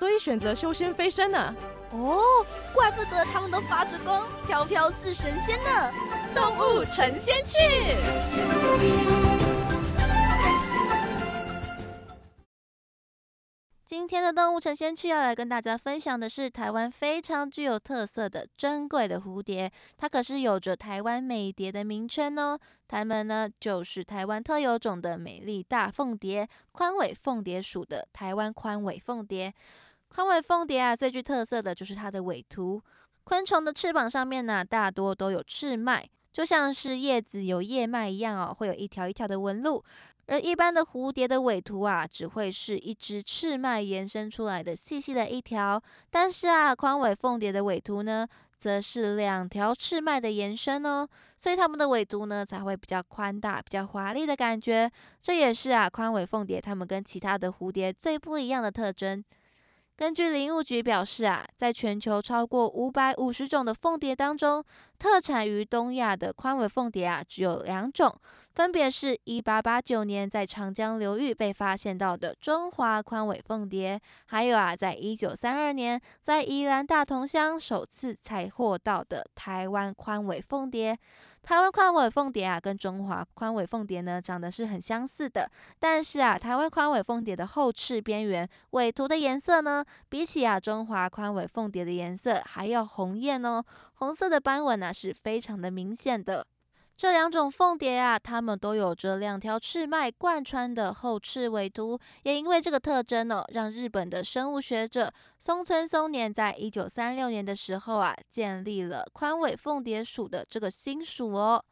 所以选择修仙飞升呢？哦，怪不得他们都发着光，飘飘似神仙呢！动物成仙去。今天的动物成仙去要来跟大家分享的是台湾非常具有特色的珍贵的蝴蝶，它可是有着台湾美蝶的名称哦。它们呢就是台湾特有种的美丽大凤蝶，宽尾凤蝶属的台湾宽尾凤蝶。宽尾凤蝶啊，最具特色的就是它的尾图。昆虫的翅膀上面呢，大多都有翅脉，就像是叶子有叶脉一样哦，会有一条一条的纹路。而一般的蝴蝶的尾图啊，只会是一只翅脉延伸出来的细细的一条。但是啊，宽尾凤蝶的尾图呢，则是两条翅脉的延伸哦，所以它们的尾图呢，才会比较宽大、比较华丽的感觉。这也是啊，宽尾凤蝶它们跟其他的蝴蝶最不一样的特征。根据林务局表示啊，在全球超过五百五十种的凤蝶当中，特产于东亚的宽尾凤蝶啊，只有两种，分别是一八八九年在长江流域被发现到的中华宽尾凤蝶，还有啊，在一九三二年在宜兰大同乡首次采获到的台湾宽尾凤蝶。台湾宽尾凤蝶啊，跟中华宽尾凤蝶呢，长得是很相似的。但是啊，台湾宽尾凤蝶的后翅边缘尾图的颜色呢，比起啊中华宽尾凤蝶的颜色还要红艳哦，红色的斑纹呢是非常的明显的。这两种凤蝶啊，它们都有着两条翅脉贯穿的后翅尾图，也因为这个特征呢，让日本的生物学者松村松年在一九三六年的时候啊，建立了宽尾凤蝶属的这个新属哦。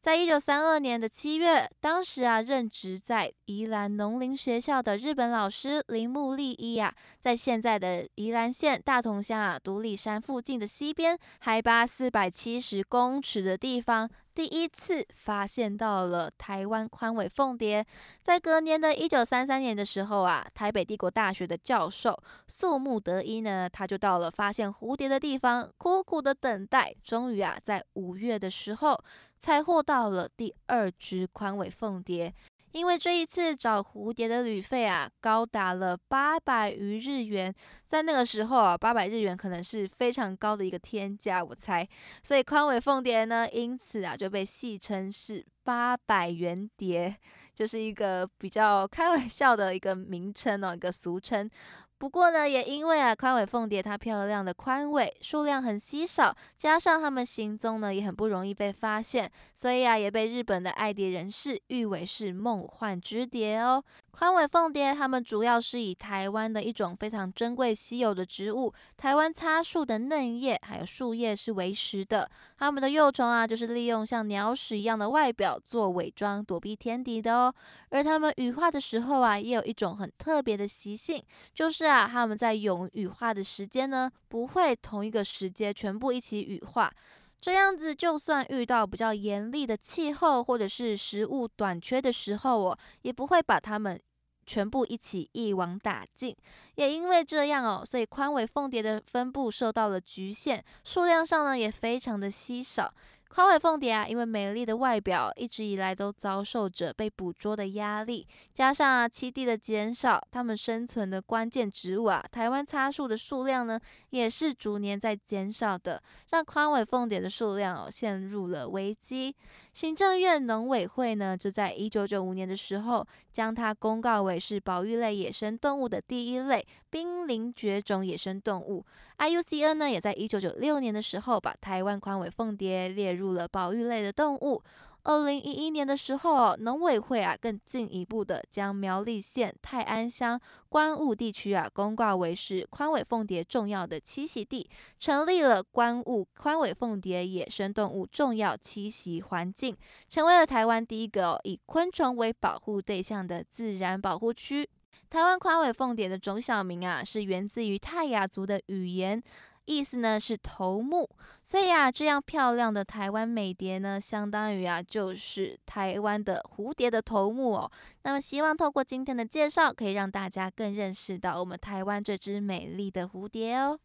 在一九三二年的七月，当时啊，任职在宜兰农林学校的日本老师铃木利一啊，在现在的宜兰县大同乡啊独立山附近的西边，海拔四百七十公尺的地方。第一次发现到了台湾宽尾凤蝶，在隔年的一九三三年的时候啊，台北帝国大学的教授素木德一呢，他就到了发现蝴蝶的地方，苦苦的等待，终于啊，在五月的时候采获到了第二只宽尾凤蝶。因为这一次找蝴蝶的旅费啊，高达了八百余日元，在那个时候啊，八百日元可能是非常高的一个天价，我猜。所以宽尾凤蝶呢，因此啊，就被戏称是八百元蝶，就是一个比较开玩笑的一个名称哦，一个俗称。不过呢，也因为啊，宽尾凤蝶它漂亮的宽尾数量很稀少，加上它们行踪呢也很不容易被发现，所以啊，也被日本的爱蝶人士誉为是梦幻之蝶哦。宽尾凤蝶它们主要是以台湾的一种非常珍贵稀有的植物台湾擦树的嫩叶还有树叶是为食的，它们的幼虫啊就是利用像鸟屎一样的外表做伪装躲避天敌的哦。而它们羽化的时候啊，也有一种很特别的习性，就是。啊，它们在蛹羽化的时间呢，不会同一个时间全部一起羽化。这样子，就算遇到比较严厉的气候或者是食物短缺的时候哦，也不会把它们全部一起一网打尽。也因为这样哦，所以宽尾凤蝶的分布受到了局限，数量上呢也非常的稀少。宽尾凤蝶啊，因为美丽的外表，一直以来都遭受着被捕捉的压力。加上啊，栖地的减少，它们生存的关键植物啊，台湾擦树的数量呢，也是逐年在减少的，让宽尾凤蝶的数量哦陷入了危机。行政院农委会呢，就在一九九五年的时候，将它公告为是保育类野生动物的第一类濒临绝种野生动物。IUCN 呢，也在一九九六年的时候，把台湾宽尾凤蝶列入了保育类的动物。二零一一年的时候，农委会啊更进一步的将苗栗县泰安乡关雾地区啊公告为是宽尾凤蝶重要的栖息地，成立了关雾宽尾凤蝶野生动物重要栖息环境，成为了台湾第一个以昆虫为保护对象的自然保护区。台湾宽尾凤蝶的种小名啊是源自于泰雅族的语言。意思呢是头目。所以啊，这样漂亮的台湾美蝶呢，相当于啊就是台湾的蝴蝶的头目哦。那么希望透过今天的介绍，可以让大家更认识到我们台湾这只美丽的蝴蝶哦。